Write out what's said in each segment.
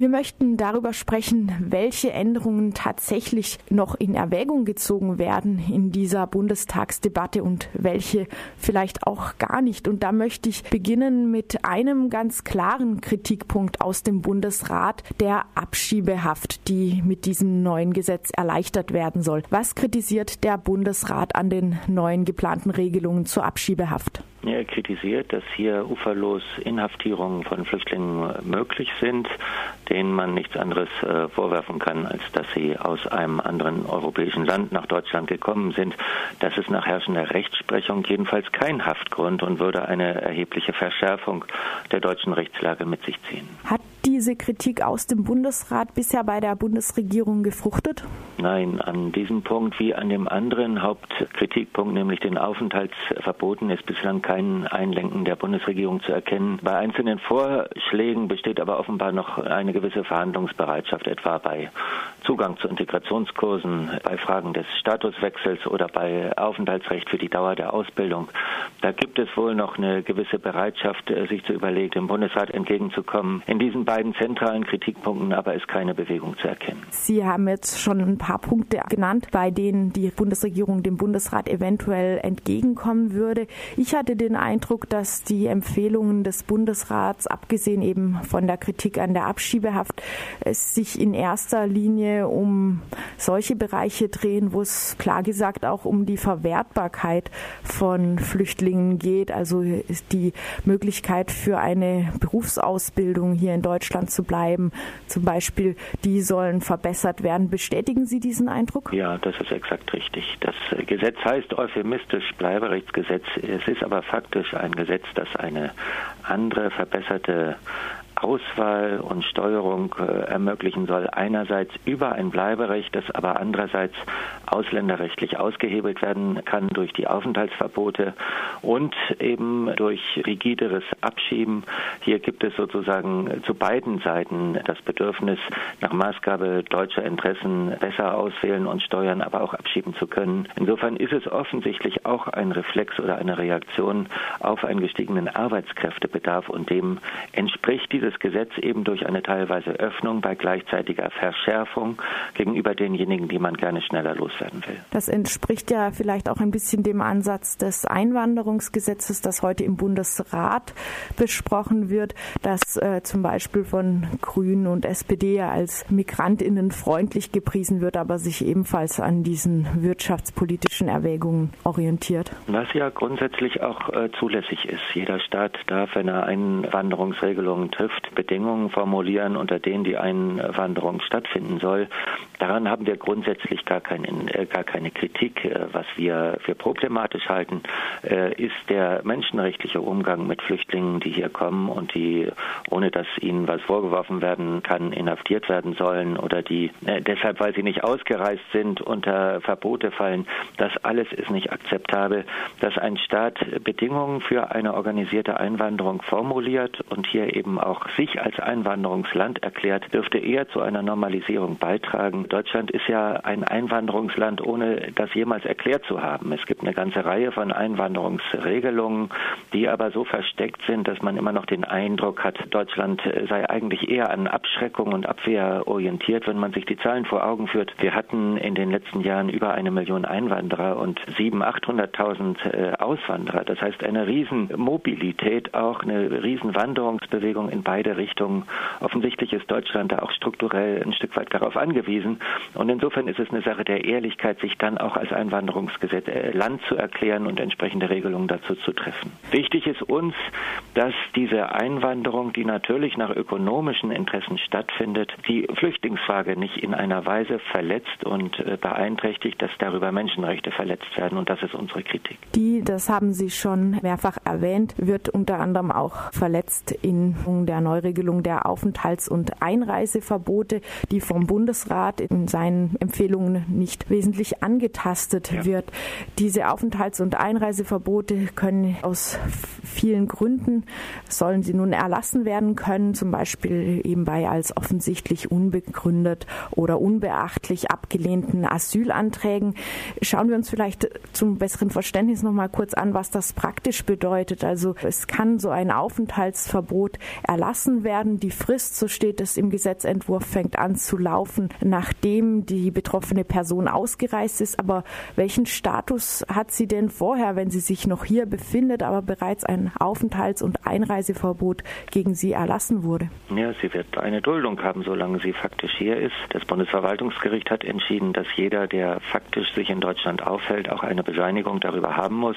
Wir möchten darüber sprechen, welche Änderungen tatsächlich noch in Erwägung gezogen werden in dieser Bundestagsdebatte und welche vielleicht auch gar nicht. Und da möchte ich beginnen mit einem ganz klaren Kritikpunkt aus dem Bundesrat, der Abschiebehaft, die mit diesem neuen Gesetz erleichtert werden soll. Was kritisiert der Bundesrat an den neuen geplanten Regelungen zur Abschiebehaft? Er kritisiert, dass hier uferlos Inhaftierungen von Flüchtlingen möglich sind, denen man nichts anderes äh, vorwerfen kann, als dass sie aus einem anderen europäischen Land nach Deutschland gekommen sind. Das ist nach herrschender Rechtsprechung jedenfalls kein Haftgrund und würde eine erhebliche Verschärfung der deutschen Rechtslage mit sich ziehen. Hat diese Kritik aus dem Bundesrat bisher bei der Bundesregierung gefruchtet? Nein, an diesem Punkt wie an dem anderen Hauptkritikpunkt, nämlich den Aufenthaltsverboten, ist bislang kein Einlenken der Bundesregierung zu erkennen. Bei einzelnen Vorschlägen besteht aber offenbar noch eine gewisse Verhandlungsbereitschaft, etwa bei Zugang zu Integrationskursen, bei Fragen des Statuswechsels oder bei Aufenthaltsrecht für die Dauer der Ausbildung. Da gibt es wohl noch eine gewisse Bereitschaft, sich zu überlegen, dem Bundesrat entgegenzukommen. In diesen beiden zentralen Kritikpunkten aber ist keine Bewegung zu erkennen. Sie haben jetzt schon ein paar Punkte genannt, bei denen die Bundesregierung dem Bundesrat eventuell entgegenkommen würde. Ich hatte den Eindruck, dass die Empfehlungen des Bundesrats, abgesehen eben von der Kritik an der Abschiebehaft, es sich in erster Linie um solche Bereiche drehen, wo es klar gesagt auch um die Verwertbarkeit von Flüchtlingen geht, also die Möglichkeit für eine Berufsausbildung hier in Deutschland Deutschland zu bleiben, zum Beispiel, die sollen verbessert werden. Bestätigen Sie diesen Eindruck? Ja, das ist exakt richtig. Das Gesetz heißt euphemistisch Bleiberechtsgesetz. Es ist aber faktisch ein Gesetz, das eine andere, verbesserte Auswahl und Steuerung äh, ermöglichen soll. Einerseits über ein Bleiberecht, das aber andererseits ausländerrechtlich ausgehebelt werden kann durch die Aufenthaltsverbote und eben durch rigideres Abschieben. Hier gibt es sozusagen zu beiden Seiten das Bedürfnis, nach Maßgabe deutscher Interessen besser auswählen und steuern, aber auch abschieben zu können. Insofern ist es offensichtlich auch ein Reflex oder eine Reaktion auf einen gestiegenen Arbeitskräftebedarf und dem entspricht dieses dieses Gesetz eben durch eine teilweise Öffnung bei gleichzeitiger Verschärfung gegenüber denjenigen, die man gerne schneller loswerden will. Das entspricht ja vielleicht auch ein bisschen dem Ansatz des Einwanderungsgesetzes, das heute im Bundesrat besprochen wird, das äh, zum Beispiel von Grünen und SPD als Migrantinnen freundlich gepriesen wird, aber sich ebenfalls an diesen wirtschaftspolitischen Erwägungen orientiert. Was ja grundsätzlich auch äh, zulässig ist. Jeder Staat darf, wenn er Einwanderungsregelungen trifft, Zukunft Bedingungen formulieren, unter denen die Einwanderung stattfinden soll. Daran haben wir grundsätzlich gar, keinen, äh, gar keine Kritik. Äh, was wir für problematisch halten, äh, ist der menschenrechtliche Umgang mit Flüchtlingen, die hier kommen und die, ohne dass ihnen was vorgeworfen werden kann, inhaftiert werden sollen oder die deshalb, weil sie nicht ausgereist sind, unter Verbote fallen. Das alles ist nicht akzeptabel, dass ein Staat Bedingungen für eine organisierte Einwanderung formuliert und hier eben auch sich als Einwanderungsland erklärt, dürfte eher zu einer Normalisierung beitragen. Deutschland ist ja ein Einwanderungsland, ohne das jemals erklärt zu haben. Es gibt eine ganze Reihe von Einwanderungsregelungen, die aber so versteckt sind, dass man immer noch den Eindruck hat, Deutschland sei eigentlich eher an Abschreckung und Abwehr orientiert, wenn man sich die Zahlen vor Augen führt. Wir hatten in den letzten Jahren über eine Million Einwanderer und 700.000, 800.000 äh, Auswanderer. Das heißt eine Riesenmobilität, auch eine Riesenwanderungsbewegung in beide Richtungen. Offensichtlich ist Deutschland da auch strukturell ein Stück weit darauf angewiesen. Und insofern ist es eine Sache der Ehrlichkeit, sich dann auch als Einwanderungsgesetz äh, Land zu erklären und entsprechende Regelungen dazu zu treffen. Wichtig ist uns, dass diese Einwanderung, die natürlich nach ökonomischen Interessen stattfindet, die Flüchtlingsfrage nicht in einer Weise verletzt und äh, beeinträchtigt, dass darüber Menschenrechte verletzt werden. Und das ist unsere Kritik. Die, das haben Sie schon mehrfach erwähnt, wird unter anderem auch verletzt in der Neuregelung der Aufenthalts- und Einreiseverbote, die vom Bundesrat in seinen Empfehlungen nicht wesentlich angetastet ja. wird. Diese Aufenthalts- und Einreiseverbote können aus vielen Gründen, sollen sie nun erlassen werden können, zum Beispiel eben bei als offensichtlich unbegründet oder unbeachtlich abgelehnten Asylanträgen. Schauen wir uns vielleicht zum besseren Verständnis noch mal kurz an, was das praktisch bedeutet. Also es kann so ein Aufenthaltsverbot erlassen entlassen werden. Die Frist, so steht es im Gesetzentwurf, fängt an zu laufen, nachdem die betroffene Person ausgereist ist. Aber welchen Status hat sie denn vorher, wenn sie sich noch hier befindet, aber bereits ein Aufenthalts- und Einreiseverbot gegen sie erlassen wurde? Ja, sie wird eine Duldung haben, solange sie faktisch hier ist. Das Bundesverwaltungsgericht hat entschieden, dass jeder, der faktisch sich in Deutschland aufhält, auch eine Bescheinigung darüber haben muss.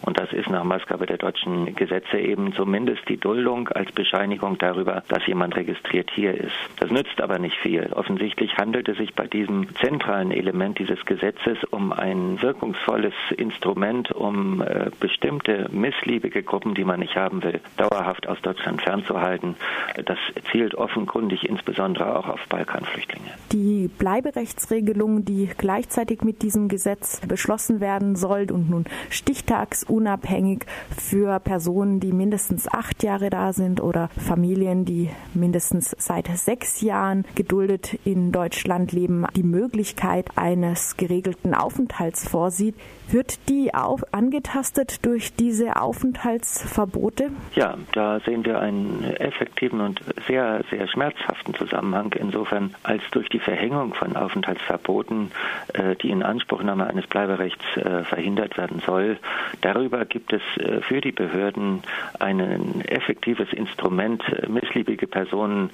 Und das ist nach Maßgabe der deutschen Gesetze eben zumindest die Duldung als Bescheinigung darüber, dass jemand registriert hier ist. Das nützt aber nicht viel. Offensichtlich handelt es sich bei diesem zentralen Element dieses Gesetzes um ein wirkungsvolles Instrument, um äh, bestimmte missliebige Gruppen, die man nicht haben will, dauerhaft aus Deutschland fernzuhalten. Das zielt offenkundig insbesondere auch auf Balkanflüchtlinge. Die Bleiberechtsregelung, die gleichzeitig mit diesem Gesetz beschlossen werden soll und nun stichtagsunabhängig für Personen, die mindestens acht Jahre da sind oder Familien, die mindestens seit sechs Jahren geduldet in Deutschland leben, die Möglichkeit eines geregelten Aufenthalts vorsieht. Wird die auch angetastet durch diese Aufenthaltsverbote? Ja, da sehen wir einen effektiven und sehr, sehr schmerzhaften Zusammenhang insofern, als durch die Verhängung von Aufenthaltsverboten äh, die Inanspruchnahme eines Bleiberechts äh, verhindert werden soll. Darüber gibt es äh, für die Behörden ein effektives Instrument, missliebige Personen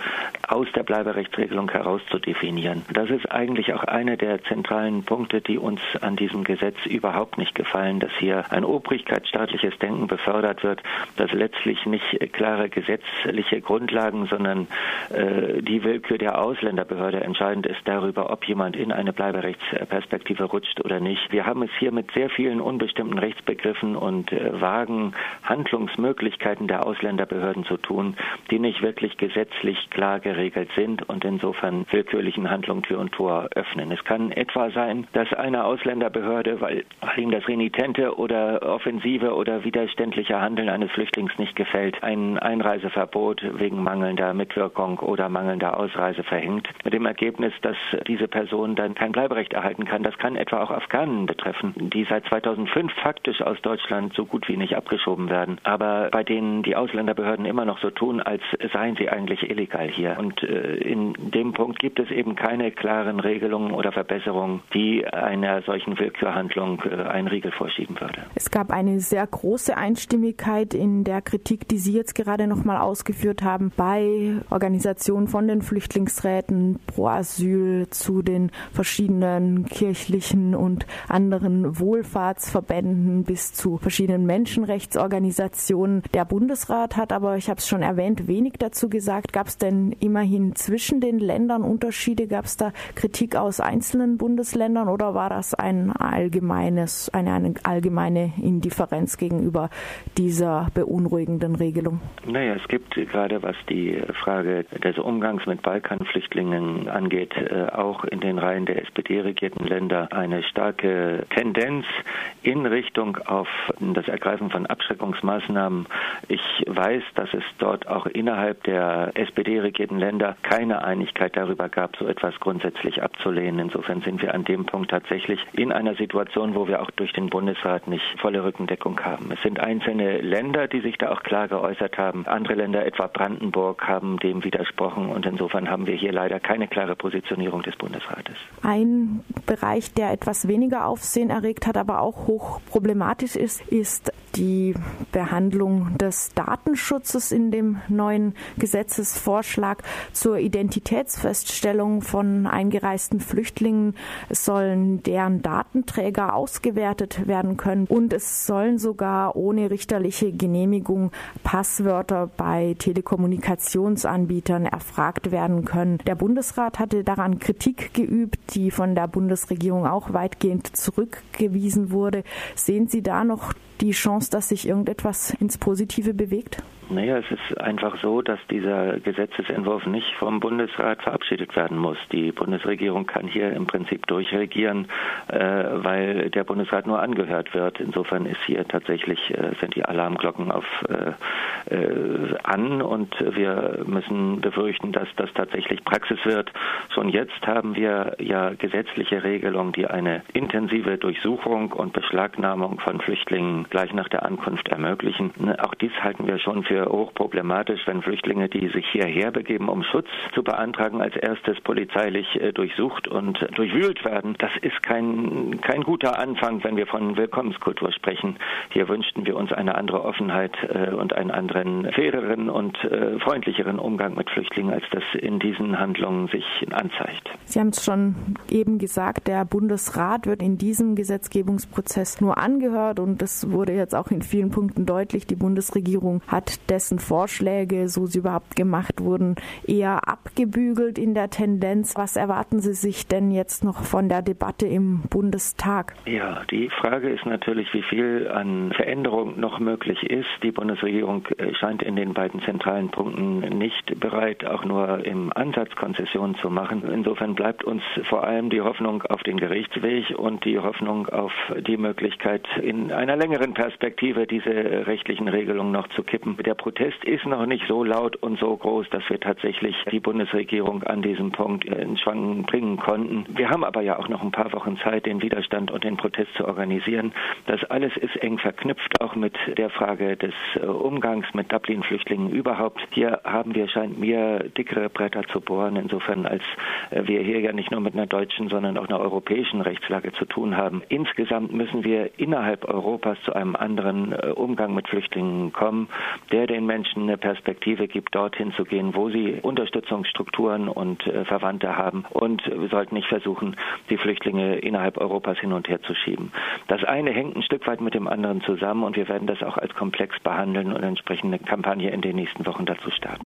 aus der Bleiberechtsregelung herauszudefinieren. Das ist eigentlich auch einer der zentralen Punkte, die uns an diesem Gesetz überhaupt nicht gefallen, dass hier ein obrigkeitsstaatliches Denken befördert wird, dass letztlich nicht klare gesetzliche Grundlagen, sondern äh, die Willkür der Ausländerbehörde entscheidend ist darüber, ob jemand in eine Bleiberechtsperspektive rutscht oder nicht. Wir haben es hier mit sehr vielen unbestimmten Rechtsbegriffen und äh, vagen Handlungsmöglichkeiten der Ausländerbehörden zu tun, die nicht wirklich gesetzlich klar geregelt sind und insofern willkürlichen Handlungen Tür und Tor öffnen. Es kann etwa sein, dass eine Ausländerbehörde, weil, weil ihm das renitente oder offensive oder widerständliche Handeln eines Flüchtlings nicht gefällt, ein Einreiseverbot wegen mangelnder Mitwirkung oder mangelnder Ausreise verhängt, mit dem Ergebnis, dass diese Person dann kein Bleiberecht erhalten kann. Das kann etwa auch Afghanen betreffen, die seit 2005 faktisch aus Deutschland so gut wie nicht abgeschoben werden, aber bei denen die Ausländerbehörden immer noch so tun, als seien sie eigentlich illegal hier. Und äh, in dem Punkt gibt es eben keine klaren Regelungen oder Verbesserungen, die einer solchen Willkürhandlung äh, einen Riegel vorschieben würde. Es gab eine sehr große Einstimmigkeit in der Kritik, die Sie jetzt gerade noch mal ausgeführt haben, bei Organisationen von den Flüchtlingsräten pro Asyl zu den verschiedenen kirchlichen und anderen Wohlfahrtsverbänden bis zu verschiedenen Menschenrechtsorganisationen. Der Bundesrat hat aber, ich habe es schon erwähnt, wenig dazu gesagt. Gab es denn immerhin zwischen den Ländern Unterschiede? Gab es da Kritik aus einzelnen Bundesländern oder war das ein allgemeines, eine, eine allgemeine Indifferenz gegenüber dieser beunruhigenden Regelung? Naja, es gibt gerade was die Frage des Umgangs mit Balkanflüchtlingen angeht, äh, auch in den Reihen der SPD-regierten Länder eine starke Tendenz in Richtung auf das Ergreifen von Abschreckungsmaßnahmen. Ich weiß, dass es dort auch innerhalb der SPD-regierten Länder keine Einigkeit darüber gab, so etwas grundsätzlich abzulehnen. Insofern sind wir an dem Punkt tatsächlich in einer Situation, wo wir auch durch den Bundesrat nicht volle Rückendeckung haben. Es sind einzelne Länder, die sich da auch klar geäußert haben. Andere Länder, etwa Brandenburg, haben dem widersprochen und insofern haben wir hier leider keine klare Positionierung des Bundesrates. Ein Bereich, der etwas weniger Aufsehen erregt hat, aber auch hoch problematisch ist, ist die Behandlung des Datenschutzes in dem neuen Gesetzesvorschlag zur Identitätsfeststellung von eingereisten Flüchtlingen. Sollen deren Datenträger ausgewertet werden können und es sollen sogar ohne richterliche Genehmigung Passwörter bei Telekommunikationsanbietern erfragt werden können. Der Bundesrat hatte daran Kritik geübt, die von der Bundesregierung auch weitgehend zurückgewiesen wurde. Sehen Sie da noch die Chance, dass sich irgendetwas ins Positive bewegt? Naja, es ist einfach so, dass dieser Gesetzesentwurf nicht vom Bundesrat verabschiedet werden muss. Die Bundesregierung kann hier im Prinzip durchregieren, äh, weil der Bundesrat nur angehört wird. Insofern ist hier tatsächlich äh, sind die Alarmglocken auf äh, äh an und wir müssen befürchten, dass das tatsächlich Praxis wird. Schon jetzt haben wir ja gesetzliche Regelungen, die eine intensive Durchsuchung und Beschlagnahmung von Flüchtlingen gleich nach der Ankunft ermöglichen. Auch dies halten wir schon für wir hochproblematisch, wenn Flüchtlinge, die sich hierher begeben, um Schutz zu beantragen, als erstes polizeilich äh, durchsucht und durchwühlt werden. Das ist kein, kein guter Anfang, wenn wir von Willkommenskultur sprechen. Hier wünschten wir uns eine andere Offenheit äh, und einen anderen, faireren und äh, freundlicheren Umgang mit Flüchtlingen, als das in diesen Handlungen sich anzeigt. Sie haben es schon eben gesagt, der Bundesrat wird in diesem Gesetzgebungsprozess nur angehört und das wurde jetzt auch in vielen Punkten deutlich. Die Bundesregierung hat dessen Vorschläge, so sie überhaupt gemacht wurden, eher abgebügelt in der Tendenz. Was erwarten Sie sich denn jetzt noch von der Debatte im Bundestag? Ja, die Frage ist natürlich, wie viel an Veränderung noch möglich ist. Die Bundesregierung äh, scheint in den beiden zentralen Punkten nicht bereit, auch nur im Ansatz Konzessionen zu machen. Insofern bleibt uns vor allem die Hoffnung auf den Gerichtsweg und die Hoffnung auf die Möglichkeit, in einer längeren Perspektive diese rechtlichen Regelungen noch zu kippen. Der Protest ist noch nicht so laut und so groß, dass wir tatsächlich die Bundesregierung an diesem Punkt in Schwanken bringen konnten. Wir haben aber ja auch noch ein paar Wochen Zeit, den Widerstand und den Protest zu organisieren. Das alles ist eng verknüpft, auch mit der Frage des äh, Umgangs mit Dublin-Flüchtlingen überhaupt. Hier haben wir, scheint mir, dickere Bretter zu bohren, insofern als äh, wir hier ja nicht nur mit einer deutschen, sondern auch einer europäischen Rechtslage zu tun haben. Insgesamt müssen wir innerhalb Europas zu einem anderen äh, Umgang mit Flüchtlingen kommen, der den Menschen eine Perspektive gibt, dorthin zu gehen, wo sie Unterstützungsstrukturen und Verwandte haben. Und wir sollten nicht versuchen, die Flüchtlinge innerhalb Europas hin und her zu schieben. Das eine hängt ein Stück weit mit dem anderen zusammen und wir werden das auch als Komplex behandeln und entsprechende Kampagne in den nächsten Wochen dazu starten.